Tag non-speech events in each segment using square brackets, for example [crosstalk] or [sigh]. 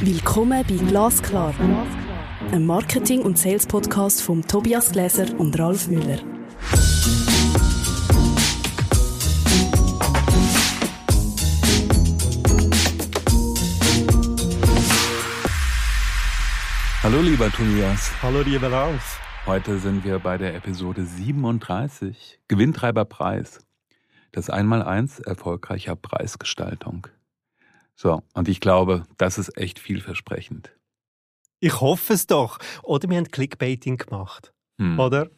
Willkommen bei Glasklar, einem Marketing- und Sales-Podcast von Tobias Gläser und Ralf Müller. Hallo lieber Tobias. Hallo lieber Ralf. Heute sind wir bei der Episode 37, Gewinntreiberpreis. Das Einmaleins erfolgreicher Preisgestaltung. So, und ich glaube, das ist echt vielversprechend. Ich hoffe es doch. Oder wir haben Clickbaiting gemacht. Hm. Oder?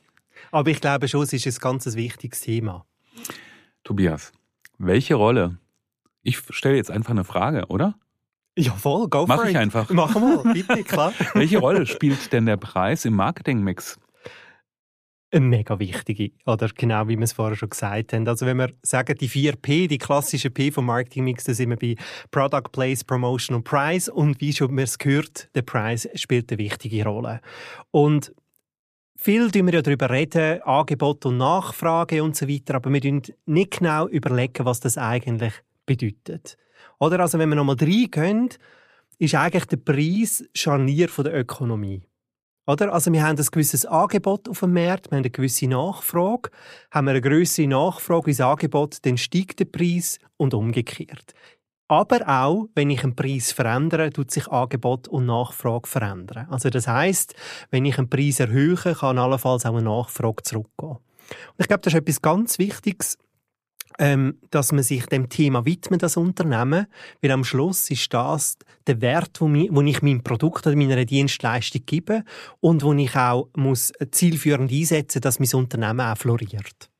Aber ich glaube schon, es ist ein ganz wichtiges Thema. Tobias, welche Rolle? Ich stelle jetzt einfach eine Frage, oder? Ja, voll, go Mach for ich it. einfach. Machen wir, bitte, klar. [laughs] Welche Rolle spielt denn der Preis im Marketingmix? Eine mega wichtige, oder genau wie wir es vorher schon gesagt haben. Also wenn wir sagen, die 4P, die klassische P vom Marketingmix, da sind wir bei Product, Place, Promotion und Price. Und wie schon wir es gehört, der Preis spielt eine wichtige Rolle. Und viel tun wir ja darüber reden, Angebot und Nachfrage und so weiter, aber wir tun nicht genau überlegen, was das eigentlich bedeutet. Oder also wenn wir nochmal reingehen, ist eigentlich der Preis Scharnier von der Ökonomie. Oder? Also wir haben ein gewisses Angebot auf dem Markt, wir haben eine gewisse Nachfrage. Haben wir eine größere Nachfrage ins Angebot, dann steigt der Preis und umgekehrt. Aber auch, wenn ich einen Preis verändere, tut sich Angebot und Nachfrage verändern. Also das heißt, wenn ich einen Preis erhöhe, kann allenfalls auch eine Nachfrage zurückgehen. Und ich glaube, das ist etwas ganz Wichtiges, ähm, dass man sich dem Thema widmet, das Unternehmen, weil am Schluss ist das der Wert, wo, mi, wo ich meinem Produkt oder meiner Dienstleistung gebe und wo ich auch muss zielführend einsetzen, dass mein Unternehmen auch floriert.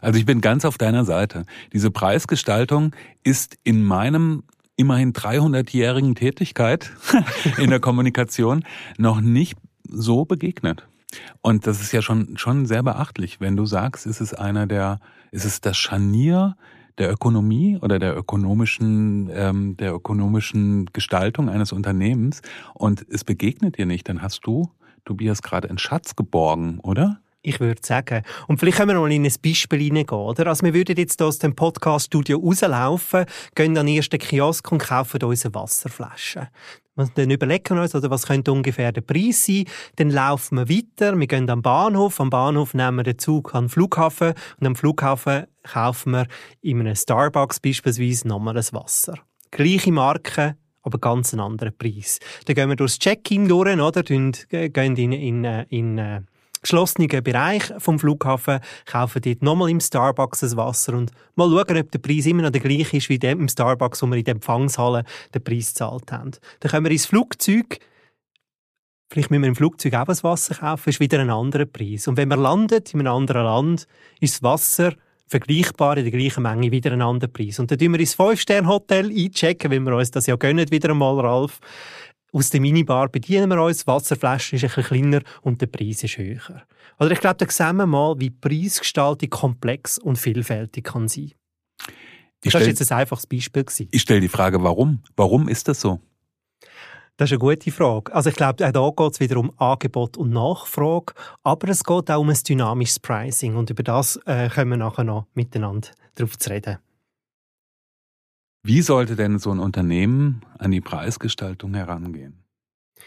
Also ich bin ganz auf deiner Seite. Diese Preisgestaltung ist in meinem immerhin 300-jährigen Tätigkeit [laughs] in der Kommunikation noch nicht so begegnet. Und das ist ja schon, schon sehr beachtlich, wenn du sagst, ist es einer der, ist es das Scharnier der Ökonomie oder der ökonomischen, ähm, der ökonomischen Gestaltung eines Unternehmens und es begegnet dir nicht, dann hast du, Tobias, gerade einen Schatz geborgen, oder? Ich würde sagen. Und vielleicht können wir mal in ein Beispiel hineingehen, oder? Also wir würden jetzt hier aus dem Podcast-Studio rauslaufen, gehen an den ersten Kiosk und kaufen uns eine Wasserflasche. Dann überlegen wir uns, oder was könnte ungefähr der Preis sein. Dann laufen wir weiter, wir gehen am Bahnhof. Am Bahnhof nehmen wir den Zug an den Flughafen und am Flughafen kaufen wir in einem Starbucks beispielsweise nochmal ein Wasser. Gleiche Marke, aber ganz einen anderen Preis. Dann gehen wir durchs Check-in durch, oder? Gehen in, in, in, in geschlossenen Bereich vom Flughafen, kaufen dort nochmal im Starbucks ein Wasser und mal schauen, ob der Preis immer noch der gleiche ist wie dem im Starbucks, wo wir in der Empfangshalle den Preis gezahlt haben. Dann kommen wir ins Flugzeug, vielleicht müssen wir im Flugzeug auch ein Wasser kaufen, ist wieder ein anderer Preis. Und wenn man landet in einem anderen Land, ist das Wasser vergleichbar in der gleichen Menge wieder ein anderer Preis. Und dann tun wir ins Fünf-Sterne-Hotel einchecken, weil wir uns das ja gönnen, wieder einmal, Ralf. Aus der Minibar bedienen wir uns, die Wasserflasche ist ein bisschen kleiner und der Preis ist höher. Oder ich glaube, da sehen wir mal, wie Preisgestaltung komplex und vielfältig kann sein. Ich das war jetzt ein einfaches Beispiel. Gewesen. Ich stelle die Frage, warum? Warum ist das so? Das ist eine gute Frage. Also ich glaube, auch da geht es wieder um Angebot und Nachfrage, aber es geht auch um ein dynamisches Pricing und über das äh, können wir nachher noch miteinander drauf zu reden. Wie sollte denn so ein Unternehmen an die Preisgestaltung herangehen?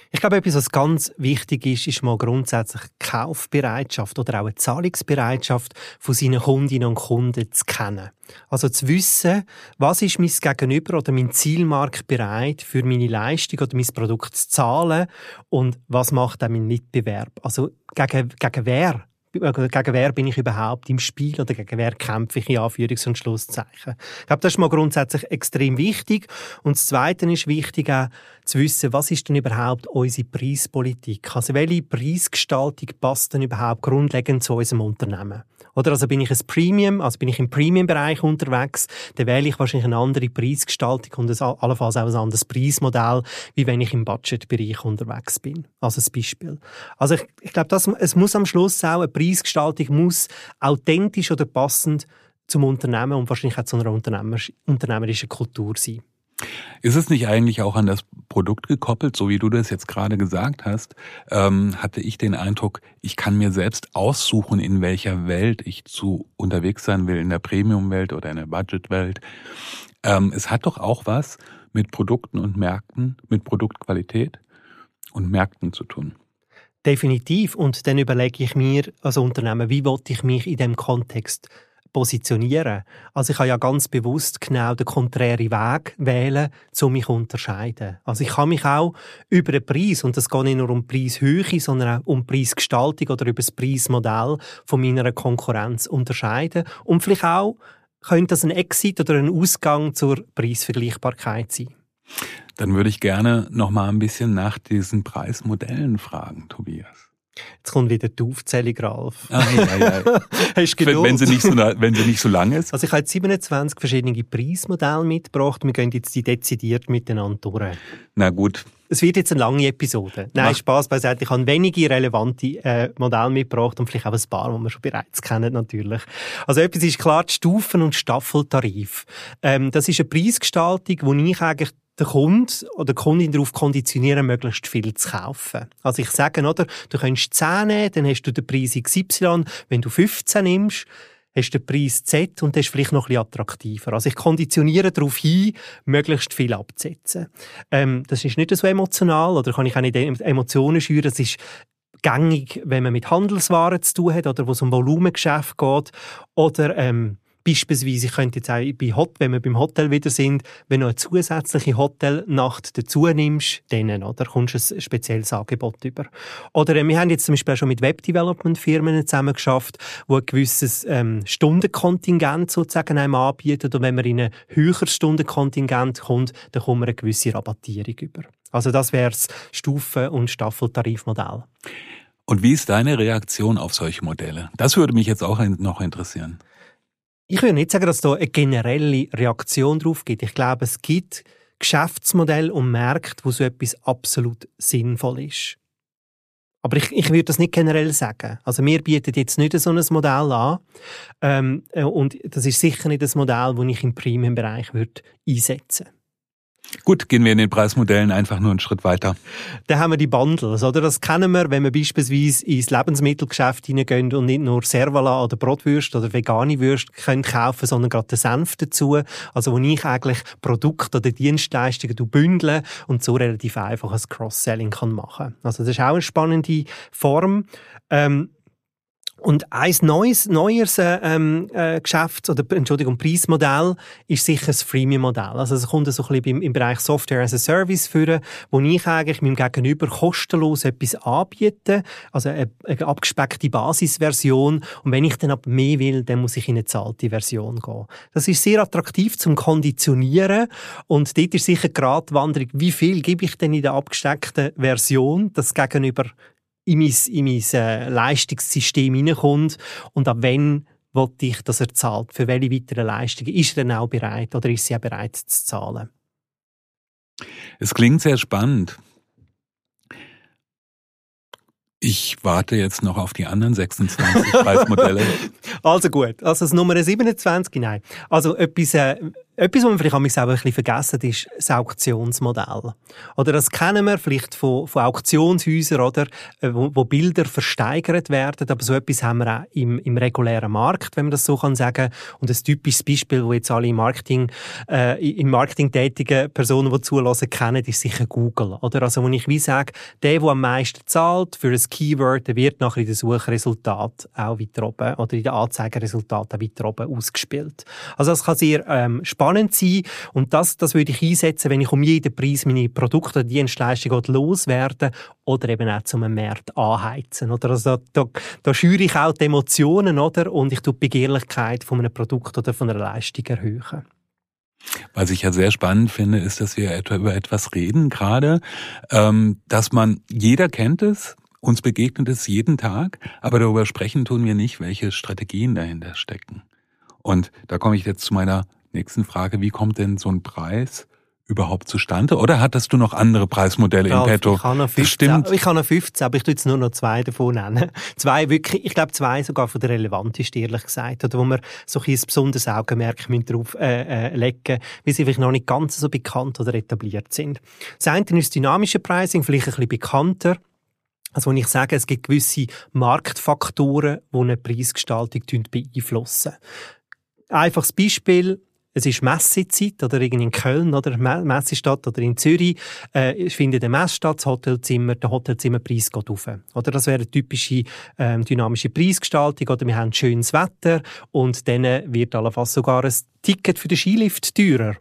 Ich glaube, etwas, was ganz wichtig ist, ist mal grundsätzlich Kaufbereitschaft oder auch eine Zahlungsbereitschaft von seinen Kundinnen und Kunden zu kennen. Also zu wissen, was ist mein Gegenüber oder mein Zielmarkt bereit, für meine Leistung oder mein Produkt zu zahlen und was macht auch mein Mitbewerb. Also gegen, gegen wer gegen wer bin ich überhaupt im Spiel oder gegen wer kämpfe ich in Anführungs- und Schlusszeichen. Ich glaube, das ist mal grundsätzlich extrem wichtig. Und das Zweite ist wichtig auch zu wissen, was ist denn überhaupt unsere Preispolitik? Also welche Preisgestaltung passt denn überhaupt grundlegend zu unserem Unternehmen? Oder also bin ich ein Premium, also bin ich im Premium-Bereich unterwegs, dann wähle ich wahrscheinlich eine andere Preisgestaltung und allenfalls auch ein anderes Preismodell, wie wenn ich im Budgetbereich unterwegs bin. Also ein Beispiel. Also ich, ich glaube, das, es muss am Schluss auch, eine Preisgestaltung muss authentisch oder passend zum Unternehmen und wahrscheinlich auch zu einer unternehmerisch- unternehmerischen Kultur sein. Ist es nicht eigentlich auch an das Produkt gekoppelt, so wie du das jetzt gerade gesagt hast? Ähm, hatte ich den Eindruck, ich kann mir selbst aussuchen, in welcher Welt ich zu unterwegs sein will, in der Premium-Welt oder in der Budget-Welt. Ähm, es hat doch auch was mit Produkten und Märkten, mit Produktqualität und Märkten zu tun. Definitiv. Und dann überlege ich mir als Unternehmen, wie wollte ich mich in dem Kontext positionieren. Also ich kann ja ganz bewusst genau den konträren Weg wählen, um mich zu unterscheiden. Also ich kann mich auch über den Preis, und das geht nicht nur um Preishöhe, sondern auch um Preisgestaltung oder über das Preismodell von meiner Konkurrenz unterscheiden. Und vielleicht auch könnte das ein Exit oder ein Ausgang zur Preisvergleichbarkeit sein. Dann würde ich gerne noch mal ein bisschen nach diesen Preismodellen fragen, Tobias. Jetzt kommt wieder die Aufzählung, Ralf. Ah, ja, ja. [laughs] Hast Geduld? Wenn sie, nicht so, wenn sie nicht so lang ist. Also ich habe jetzt 27 verschiedene Preismodelle mitgebracht. Wir gehen jetzt die dezidiert miteinander durch. Na gut. Es wird jetzt eine lange Episode. Nein, Mach. Spaß beiseite. Ich habe wenige relevante äh, Modelle mitgebracht und vielleicht auch ein paar, die wir schon bereits kennen, natürlich. Also etwas ist klar, die Stufen- und Staffeltarif. Ähm, das ist eine Preisgestaltung, die ich eigentlich den Kunden oder die Kundin darauf konditionieren, möglichst viel zu kaufen. Also ich sage, oder, du kannst 10 nehmen, dann hast du den Preis XY. Wenn du 15 nimmst, hast du den Preis Z und das ist vielleicht noch ein bisschen attraktiver. Also ich konditioniere darauf hin, möglichst viel abzusetzen. Ähm, das ist nicht so emotional oder kann ich auch nicht Emotionen schüren. Das ist gängig, wenn man mit Handelswaren zu tun hat oder wo es um Volumengeschäft geht oder ähm, Beispielsweise, ich könnte jetzt auch bei Hot, wenn wir beim Hotel wieder sind, wenn du eine zusätzliche Hotelnacht dazu nimmst, dann, oder, kommst du ein spezielles Angebot über. Oder äh, wir haben jetzt zum Beispiel auch schon mit Webdevelopment-Firmen zusammen geschafft, die ein gewisses ähm, Stundenkontingent sozusagen einem anbieten und wenn man in ein höheres Stundenkontingent kommt, dann kommt man eine gewisse Rabattierung über. Also das wäre das Stufen- und Staffeltarifmodell. Und wie ist deine Reaktion auf solche Modelle? Das würde mich jetzt auch noch interessieren. Ich würde nicht sagen, dass es da eine generelle Reaktion drauf gibt. Ich glaube, es gibt Geschäftsmodelle und Märkte, wo so etwas absolut sinnvoll ist. Aber ich, ich würde das nicht generell sagen. Also wir bieten jetzt nicht so ein Modell an. Ähm, äh, und das ist sicher nicht das Modell, das ich im Premium-Bereich einsetzen würde. Gut, gehen wir in den Preismodellen einfach nur einen Schritt weiter. Da haben wir die Bundles, oder? Das kennen wir, wenn wir beispielsweise ins Lebensmittelgeschäft hineingehen und nicht nur Servala oder Brotwürste oder vegane Würste können kaufen, sondern gerade den Senf dazu. Also wo ich eigentlich Produkte oder Dienstleistungen bündeln und so relativ einfach ein Cross-Selling kann machen. Also das ist auch eine spannende Form. Ähm, und ein neues, neues ähm, äh, Geschäfts- oder Entschuldigung, Preismodell ist sicher das Freemium-Modell. Also es kommt so ein bisschen im, im Bereich Software as a Service führen, wo ich eigentlich meinem Gegenüber kostenlos etwas anbiete, also eine, eine abgespeckte Basisversion. Und wenn ich dann aber mehr will, dann muss ich in eine zahlte Version gehen. Das ist sehr attraktiv zum Konditionieren und dort ist sicher die Gratwanderung, wie viel gebe ich denn in der abgesteckten Version, das gegenüber in mein, in mein äh, Leistungssystem hineinkommt und ab wann wollte ich, dass er zahlt. Für welche weiteren Leistungen ist er dann auch bereit oder ist sie auch bereit zu zahlen? Es klingt sehr spannend. Ich warte jetzt noch auf die anderen 26 [laughs] Preismodelle. also gut, also das Nummer 27, nein. Also etwas, äh, etwas, was man vielleicht auch ein bisschen vergessen ist das Auktionsmodell. Oder das kennen wir vielleicht von, von Auktionshäusern, oder, äh, wo, wo, Bilder versteigert werden. Aber so etwas haben wir auch im, im regulären Markt, wenn man das so kann sagen. Und ein typisches Beispiel, wo jetzt alle im Marketing, äh, im Marketing tätigen Personen, die zulassen, kennen, ist sicher Google. Oder? Also, wo ich wie sage, der, der am meisten zahlt für ein Keyword, der wird nachher in den Suchresultat auch weiter oben oder in den Anzeigeresultaten weiter oben ausgespielt. Also, das kann sehr ähm, spannend spannend sein. Und das, das würde ich einsetzen, wenn ich um jeden Preis meine Produkte oder Dienstleistungen loswerde oder eben auch zum Markt anheizen. Oder also da, da, da schüre ich auch die Emotionen, oder? Und ich tue die Begehrlichkeit von einem Produkt oder von einer Leistung erhöhen. Was ich ja sehr spannend finde, ist, dass wir über etwas reden gerade, ähm, dass man, jeder kennt es, uns begegnet es jeden Tag, aber darüber sprechen tun wir nicht, welche Strategien dahinter stecken. Und da komme ich jetzt zu meiner nächsten Frage, wie kommt denn so ein Preis überhaupt zustande? Oder hattest du noch andere Preismodelle ja, in petto? Ich habe noch 15, ich habe noch 15, aber ich tue jetzt nur noch zwei davon nennen. [laughs] Zwei wirklich, ich glaube zwei sogar von der relevantesten, ehrlich gesagt, oder wo wir so ein, besonderes Augenmerk darauf äh, äh, legen weil sie vielleicht noch nicht ganz so bekannt oder etabliert sind. Das eine ist das dynamische Pricing, vielleicht ein bisschen bekannter. Also wenn ich sage, es gibt gewisse Marktfaktoren, die eine Preisgestaltung beeinflussen. Einfaches Beispiel, es ist Messezeit oder irgendwie in Köln oder Messestadt oder in Zürich äh, findet eine Messe statt, das Hotelzimmer, der Hotelzimmerpreis geht auf. Oder das wäre eine typische ähm, dynamische Preisgestaltung oder wir haben schönes Wetter und dann wird allenfalls sogar ein Ticket für den Skilift teurer.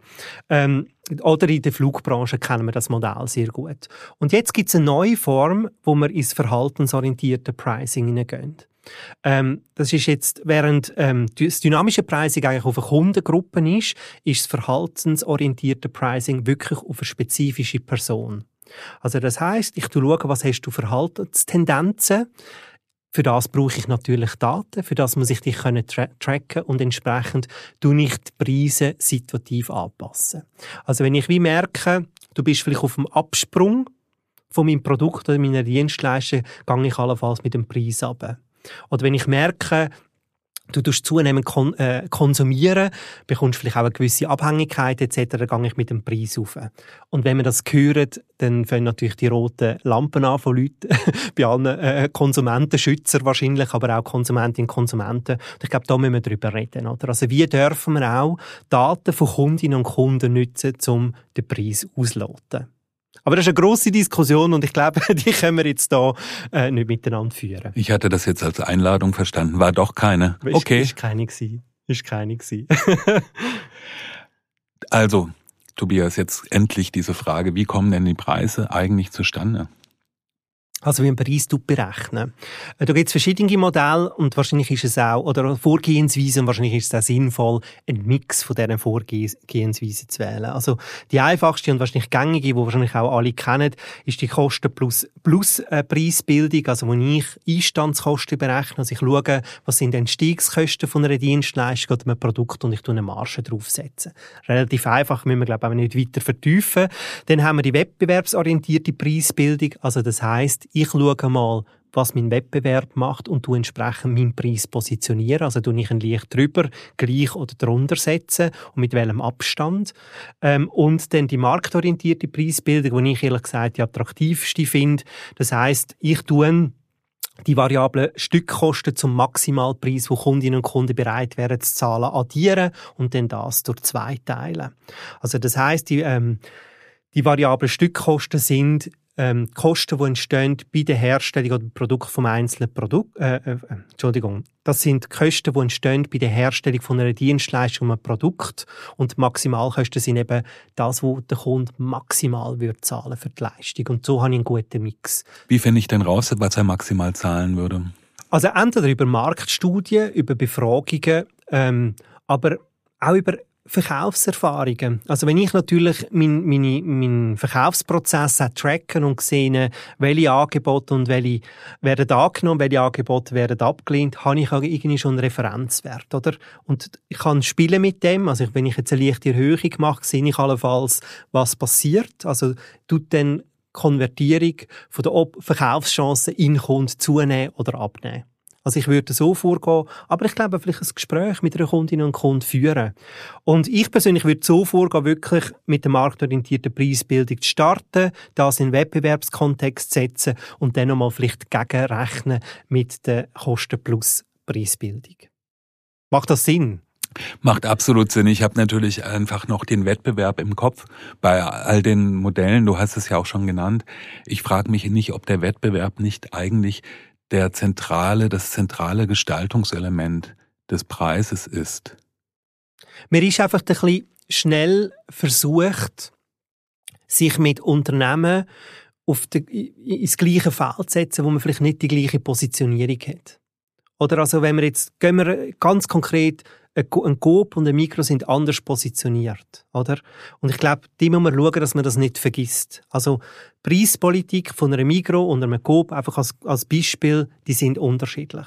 Ähm, oder in der Flugbranche kennen wir das Modell sehr gut. Und jetzt gibt es eine neue Form, wo wir ins verhaltensorientierte Pricing hineingehen. Ähm, das ist jetzt, während ähm, das dynamische Pricing eigentlich auf eine Kundengruppe ist, ist das verhaltensorientierte Pricing wirklich auf eine spezifische Person. Also das heißt, ich schaue, was hast du Verhaltenstendenzen. Für das brauche ich natürlich Daten, für das muss ich dich können tra tracken und entsprechend tue ich die Preise situativ anpassen. Also wenn ich wie merke, du bist vielleicht auf dem Absprung von meinem Produkt oder meiner Dienstleistung, gehe ich allenfalls mit dem Preis runter. Oder wenn ich merke, du tust zunehmend kon äh, konsumieren, bekommst vielleicht auch eine gewisse Abhängigkeit etc., dann gehe ich mit dem Preis auf. Und wenn man das hört, dann fangen natürlich die roten Lampen an von Leuten, [laughs] bei allen äh, Konsumentenschützer wahrscheinlich, aber auch Konsumentinnen und Konsumenten. Und ich glaube, da müssen wir drüber reden. Oder? Also wie dürfen wir auch Daten von Kundinnen und Kunden nutzen, um den Preis auszuloten? Aber das ist eine grosse Diskussion und ich glaube, [laughs] die können wir jetzt da äh, nicht miteinander führen. Ich hatte das jetzt als Einladung verstanden, war doch keine. Okay. Ist keine gewesen. Ist keine gewesen. also, Tobias, jetzt endlich diese Frage, wie kommen denn die Preise eigentlich zustande? Also wie ein Preis berechnen. Äh, da gibt es verschiedene Modelle und wahrscheinlich ist es auch, oder Vorgehensweisen, wahrscheinlich ist es auch sinnvoll, einen Mix von diesen Vorgehensweisen zu wählen. Also die einfachste und wahrscheinlich gängige, die wahrscheinlich auch alle kennen, ist die Kosten plus, plus äh, Preisbildung, also wo ich Einstandskosten berechne, also ich schaue, was sind die Entstiegskosten von einer Dienstleistung oder einem Produkt und ich tue eine Marge draufsetzen. Relativ einfach, müssen wir glaube ich auch nicht weiter vertiefen. Dann haben wir die wettbewerbsorientierte Preisbildung, also das heißt ich schaue mal, was mein Wettbewerb macht und du entsprechend meinen Preis positionieren. Also du ich ein leicht drüber, gleich oder drunter setzen und mit welchem Abstand. Ähm, und dann die marktorientierte Preisbildung, die ich ehrlich gesagt die attraktivste finde. Das heißt, ich tue die variablen Stückkosten zum Maximalpreis, wo Kundinnen und Kunden bereit wären zu zahlen, addieren und dann das durch zwei teilen. Also das heißt, die, ähm, die variablen Stückkosten sind ähm, Kosten, die entstehen bei der Herstellung oder Produkt vom einzelnen Produkt. Äh, äh, Entschuldigung, das sind Kosten, die entstehen bei der Herstellung von einer Dienstleistung, einem Produkt. Und Maximalkosten sind eben das, was der Kunde maximal würde zahlen für die Leistung. Und so habe ich einen guten Mix. Wie finde ich denn raus, was er maximal zahlen würde? Also entweder über Marktstudien, über Befragungen, ähm, aber auch über Verkaufserfahrungen. Also wenn ich natürlich meinen mein, mein Verkaufsprozess tracken und sehe, welche Angebote und welche werden angenommen, welche Angebote werden abgelehnt, habe ich auch irgendwie schon einen Referenzwert, oder? Und ich kann spielen mit dem. Also wenn ich jetzt eine leichte Erhöhung mache, sehe ich allenfalls, was passiert. Also tut dann Konvertierung von der Verkaufschancen in Kunden zunehmen oder abnehmen. Also ich würde so vorgehen, aber ich glaube, vielleicht ein Gespräch mit einer Kundin und Kunden führen. Und ich persönlich würde so vorgehen, wirklich mit der marktorientierten Preisbildung zu starten, das in den Wettbewerbskontext setzen und dann nochmal vielleicht gegenrechnen mit der Kosten plus Preisbildung. Macht das Sinn? Macht absolut Sinn. Ich habe natürlich einfach noch den Wettbewerb im Kopf bei all den Modellen. Du hast es ja auch schon genannt. Ich frage mich nicht, ob der Wettbewerb nicht eigentlich der zentrale, das zentrale Gestaltungselement des Preises ist? Mir ist einfach ein bisschen schnell versucht, sich mit Unternehmen auf die, ins gleiche Feld zu setzen, wo man vielleicht nicht die gleiche Positionierung hat. Oder also, wenn wir jetzt, gehen wir ganz konkret ein Coop und ein Mikro sind anders positioniert, oder? Und ich glaube, die muss man schauen, dass man das nicht vergisst. Also Preispolitik von einem Mikro und einem Coop einfach als, als Beispiel, die sind unterschiedlich.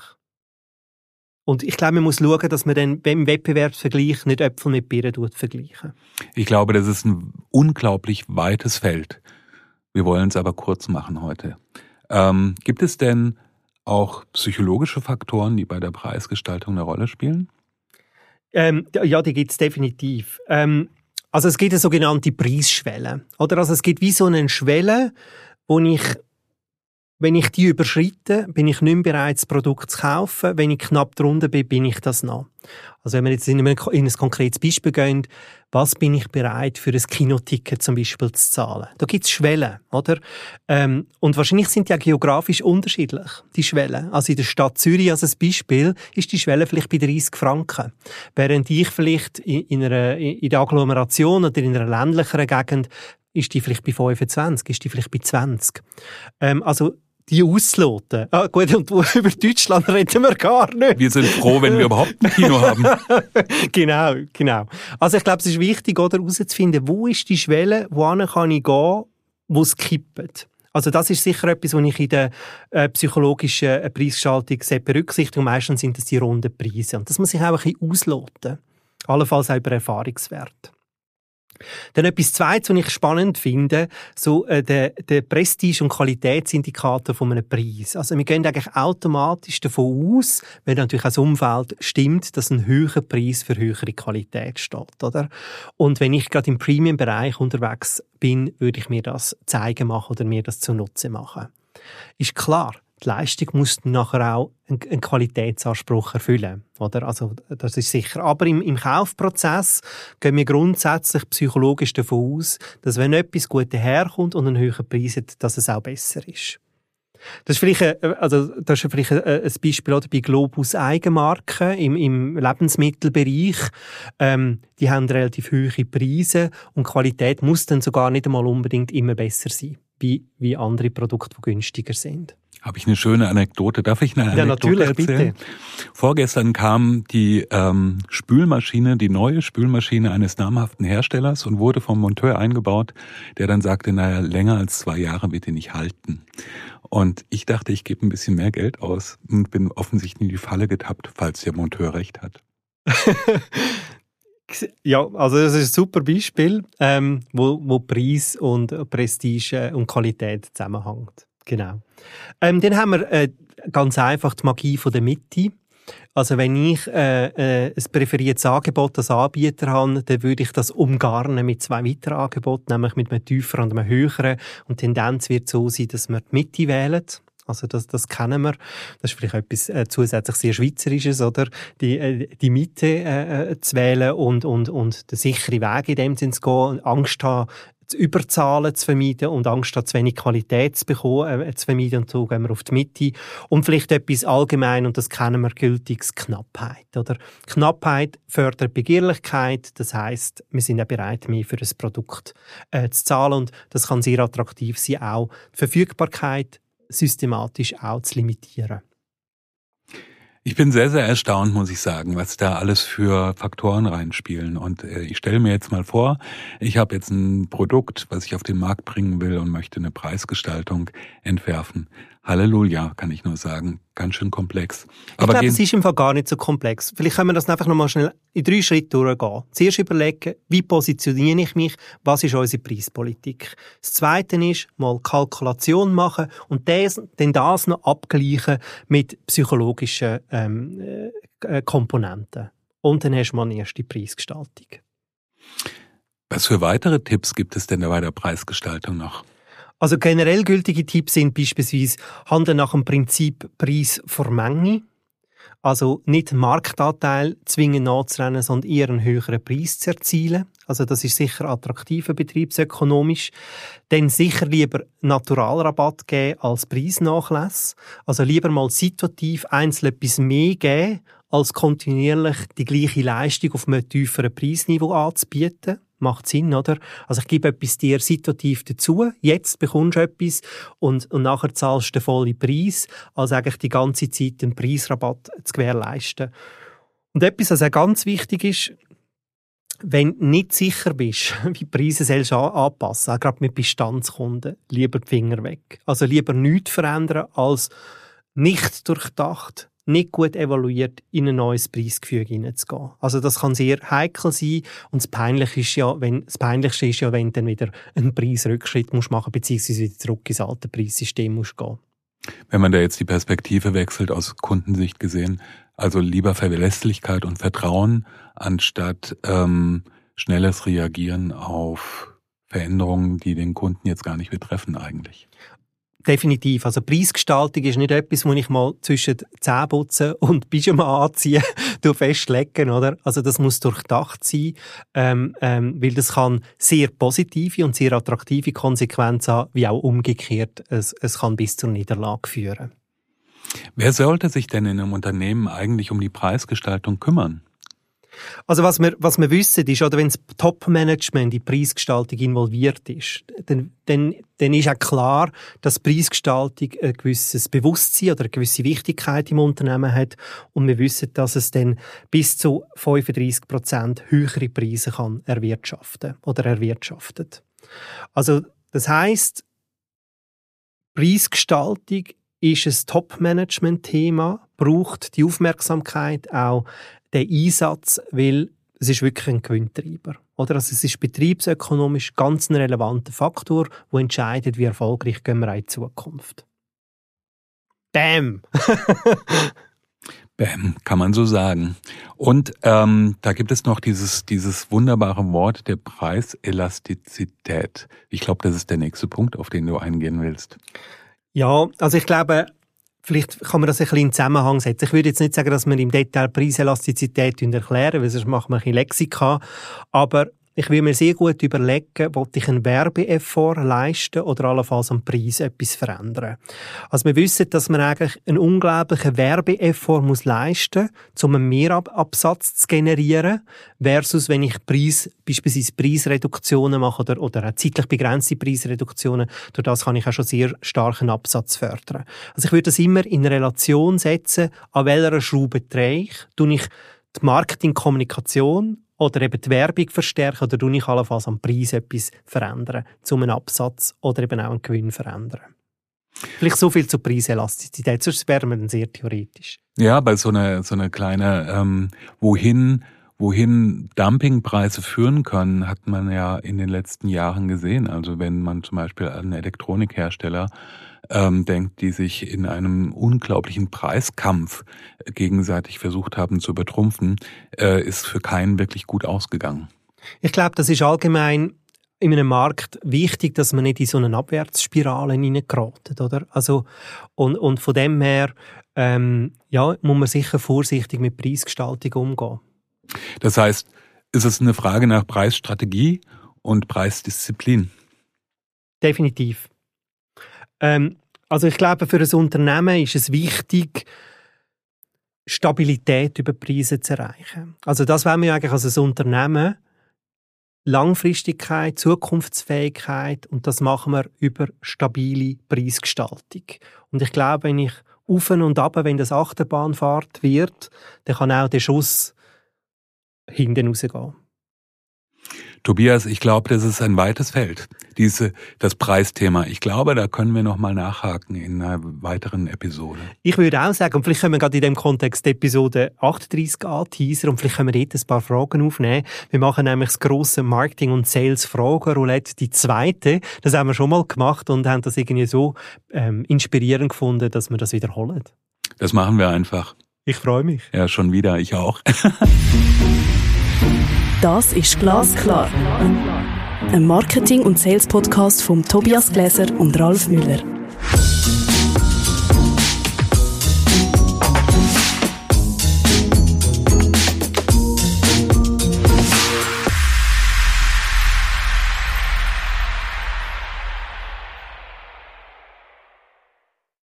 Und ich glaube, man muss schauen, dass man dann beim Wettbewerbsvergleich nicht Äpfel mit Birnen vergleichen. Ich glaube, das ist ein unglaublich weites Feld. Wir wollen es aber kurz machen heute. Ähm, gibt es denn auch psychologische Faktoren, die bei der Preisgestaltung eine Rolle spielen? Ähm, ja, die gibt es definitiv. Ähm, also es gibt eine sogenannte Preisschwelle. Oder? Also es gibt wie so eine Schwelle, wo ich, wenn ich die überschreite, bin ich nicht mehr bereit, das Produkt zu kaufen. Wenn ich knapp drunter bin, bin ich das noch. Also wenn wir jetzt in ein, in ein konkretes Beispiel gehen, was bin ich bereit für ein Kinoticket zum Beispiel zu zahlen? Da gibt's Schwellen, oder? Ähm, und wahrscheinlich sind die auch geografisch unterschiedlich, die Schwellen. Also in der Stadt Zürich als Beispiel ist die Schwelle vielleicht bei 30 Franken. Während ich vielleicht in, in, einer, in der Agglomeration oder in einer ländlicheren Gegend ist die vielleicht bei 25, ist die vielleicht bei 20. Ähm, also die ausloten. Ah, gut, und [laughs] über Deutschland reden wir gar nicht. Wir sind froh, wenn wir überhaupt ein Kino haben. [laughs] genau, genau. Also ich glaube, es ist wichtig, oder, herauszufinden, wo ist die Schwelle, wohin kann ich gehen, wo es kippt. Also das ist sicher etwas, was ich in der äh, psychologischen äh, Preisgestaltung sehr berücksichtige. meistens sind das die runden Preise. Und das muss ich auch ein bisschen ausloten. Allenfalls auch über Erfahrungswert. Dann etwas Zweites, was ich spannend finde, so äh, der, der Prestige- und Qualitätsindikator von einem Preis. Also wir gehen eigentlich automatisch davon aus, wenn natürlich das Umfeld stimmt, dass ein höherer Preis für höhere Qualität steht, oder? Und wenn ich gerade im Premium-Bereich unterwegs bin, würde ich mir das zeigen machen oder mir das zunutze machen. Ist klar, die Leistung muss nachher auch einen Qualitätsanspruch erfüllen. Oder? Also, das ist sicher. Aber im, im Kaufprozess gehen wir grundsätzlich psychologisch davon aus, dass wenn etwas gut herkommt und einen höheren Preis hat, dass es auch besser ist. Das ist vielleicht, ein, also, das ist vielleicht ein Beispiel bei Globus Eigenmarken im, im Lebensmittelbereich. Ähm, die haben relativ hohe Preise und Qualität muss dann sogar nicht einmal unbedingt immer besser sein, wie, wie andere Produkte, die günstiger sind habe ich eine schöne Anekdote. Darf ich eine Anekdote ja, natürlich, erzählen? Bitte. Vorgestern kam die ähm, Spülmaschine, die neue Spülmaschine eines namhaften Herstellers und wurde vom Monteur eingebaut, der dann sagte, naja, länger als zwei Jahre wird die nicht halten. Und ich dachte, ich gebe ein bisschen mehr Geld aus und bin offensichtlich in die Falle getappt, falls der Monteur recht hat. [laughs] Ja, also das ist ein super Beispiel, ähm, wo, wo Preis und Prestige und Qualität zusammenhängt. Genau. Ähm, dann haben wir äh, ganz einfach die Magie von der Mitte. Also wenn ich äh, äh, ein präferiertes Angebot als Anbieter habe, dann würde ich das umgarnen mit zwei weiteren Angeboten, nämlich mit einem tieferen und einem höheren. Und die Tendenz wird so sein, dass wir die Mitte wählen. Also das, das kennen wir. Das ist vielleicht etwas äh, zusätzlich sehr Schweizerisches, oder? Die, äh, die Mitte äh, äh zu wählen und, und, und den sicheren Weg in dem Sinn zu gehen, Angst haben, zu überzahlen zu vermeiden und Angst hat, zu wenig Qualität zu bekommen, äh, zu vermeiden. Und so gehen wir auf die Mitte. Und vielleicht etwas allgemein, und das kennen wir, gültiges Knappheit. Oder? Knappheit fördert Begehrlichkeit. Das heißt, wir sind auch bereit, mehr für ein Produkt äh, zu zahlen. Und das kann sehr attraktiv sein, auch die Verfügbarkeit systematisch auch zu limitieren. Ich bin sehr, sehr erstaunt, muss ich sagen, was da alles für Faktoren reinspielen. Und äh, ich stelle mir jetzt mal vor, ich habe jetzt ein Produkt, was ich auf den Markt bringen will und möchte eine Preisgestaltung entwerfen. Halleluja, kann ich nur sagen. Ganz schön komplex. Ich glaube, es ist im Fall gar nicht so komplex. Vielleicht können wir das einfach nochmal schnell in drei Schritte durchgehen. Zuerst überlegen, wie positioniere ich mich, was ist unsere Preispolitik. Das Zweite ist, mal Kalkulation machen und das, dann das noch abgleichen mit psychologischen ähm, äh, Komponenten. Und dann hast du mal eine erste Preisgestaltung. Was für weitere Tipps gibt es denn bei der Preisgestaltung noch? Also generell gültige Tipps sind beispielsweise Handeln nach dem Prinzip Preis vor Menge. Also nicht Marktanteil zwingend nachzurennen, sondern eher einen höheren Preis zu erzielen. Also das ist sicher attraktiver betriebsökonomisch. Dann sicher lieber Naturalrabatt geben als Preisnachlass. Also lieber mal situativ einzeln etwas mehr geben, als kontinuierlich die gleiche Leistung auf einem tieferen Preisniveau anzubieten macht Sinn, oder? Also ich gebe etwas dir situativ dazu, jetzt bekommst du etwas und, und nachher zahlst du den vollen Preis, als eigentlich die ganze Zeit den Preisrabatt zu gewährleisten. Und etwas, was auch ganz wichtig ist, wenn du nicht sicher bist, [laughs] wie Preise sollst du anpassen, auch gerade mit Bestandskunden, lieber die Finger weg. Also lieber nichts verändern, als nicht durchdacht nicht gut evaluiert, in ein neues Preisgefüge hineinzugehen. Also das kann sehr heikel sein und das Peinliche ist ja, wenn, das Peinlichste ist ja, wenn du dann wieder einen Preisrückschritt musst machen beziehungsweise wieder zurück ins alte Preissystem musst gehen. Wenn man da jetzt die Perspektive wechselt, aus Kundensicht gesehen, also lieber Verlässlichkeit und Vertrauen, anstatt ähm, schnelles Reagieren auf Veränderungen, die den Kunden jetzt gar nicht betreffen eigentlich. Definitiv. Also Preisgestaltung ist nicht etwas, wo ich mal zwischen Zähneputzen und [laughs] Pyjama anziehe, [laughs] festlegen, oder? Also das muss durchdacht sein, ähm, ähm, weil das kann sehr positive und sehr attraktive Konsequenzen haben, wie auch umgekehrt. Es, es kann bis zur Niederlage führen. Wer sollte sich denn in einem Unternehmen eigentlich um die Preisgestaltung kümmern? Also was wir, was wir wissen ist, oder wenn das Top-Management in die Preisgestaltung involviert ist, dann, dann, dann ist auch klar, dass Preisgestaltung ein gewisses Bewusstsein oder eine gewisse Wichtigkeit im Unternehmen hat und wir wissen, dass es dann bis zu 35 Prozent höhere Preise kann erwirtschaften oder erwirtschaftet. Also das heißt, Preisgestaltung ist ein Top-Management-Thema, braucht die Aufmerksamkeit auch den Einsatz, weil es ist wirklich ein Gewinntreiber. Oder? Also es ist betriebsökonomisch ganz ein relevanter Faktor, der entscheidet, wie erfolgreich gehen wir in die Zukunft. Bam! [laughs] Bam, kann man so sagen. Und ähm, da gibt es noch dieses, dieses wunderbare Wort der Preiselastizität. Ich glaube, das ist der nächste Punkt, auf den du eingehen willst. Ja, also ich glaube, Vielleicht kann man das ein bisschen in Zusammenhang setzen. Ich würde jetzt nicht sagen, dass wir im Detail Preiselastizität erklären, weil sonst machen wir ein bisschen Lexika. Aber ich will mir sehr gut überlegen, ob ich einen Werbeeffort leisten oder allenfalls am Preis etwas verändern. Also wir wissen, dass man eigentlich einen unglaublichen Werbeeffort muss leisten muss, um einen Mehrabsatz zu generieren, versus wenn ich Preis, beispielsweise Preisreduktionen mache oder, oder auch zeitlich begrenzte Preisreduktionen, durch das kann ich auch schon sehr starken Absatz fördern. Also ich würde das immer in Relation setzen, an welcher Schraube drehe ich, tue ich die Marketingkommunikation oder eben die Werbung verstärken oder tue ich allenfalls am Preis etwas verändern, um einen Absatz oder eben auch einen Gewinn verändern. Vielleicht so viel zur Preiselastizität, sonst wäre man dann sehr theoretisch. Ja, bei so einer so eine kleine ähm, wohin wohin Dumpingpreise führen können, hat man ja in den letzten Jahren gesehen. Also wenn man zum Beispiel an Elektronikhersteller ähm, denkt, die sich in einem unglaublichen Preiskampf gegenseitig versucht haben zu übertrumpfen, äh, ist für keinen wirklich gut ausgegangen. Ich glaube, das ist allgemein in einem Markt wichtig, dass man nicht in so eine Abwärtsspirale hineingeraten, oder? Also, und, und von dem her, ähm, ja, muss man sicher vorsichtig mit Preisgestaltung umgehen. Das heißt, ist es eine Frage nach Preisstrategie und Preisdisziplin? Definitiv. Ähm, also ich glaube, für ein Unternehmen ist es wichtig, Stabilität über Preise zu erreichen. Also das wollen wir eigentlich als ein Unternehmen. Langfristigkeit, Zukunftsfähigkeit und das machen wir über stabile Preisgestaltung. Und ich glaube, wenn ich auf und ab, wenn das Achterbahnfahrt wird, dann kann auch der Schuss hinten rausgehen. Tobias, ich glaube, das ist ein weites Feld, diese, das Preisthema. Ich glaube, da können wir nochmal nachhaken in einer weiteren Episode. Ich würde auch sagen, und vielleicht können wir gerade in dem Kontext Episode 38 anteasern und vielleicht können wir dort ein paar Fragen aufnehmen. Wir machen nämlich das grosse Marketing- und Sales-Fragen-Roulette, die zweite. Das haben wir schon mal gemacht und haben das irgendwie so ähm, inspirierend gefunden, dass wir das wiederholen. Das machen wir einfach. Ich freue mich. Ja, schon wieder. Ich auch. [laughs] Das ist Glasklar. Ein Marketing- und Sales-Podcast von Tobias Gläser und Ralf Müller.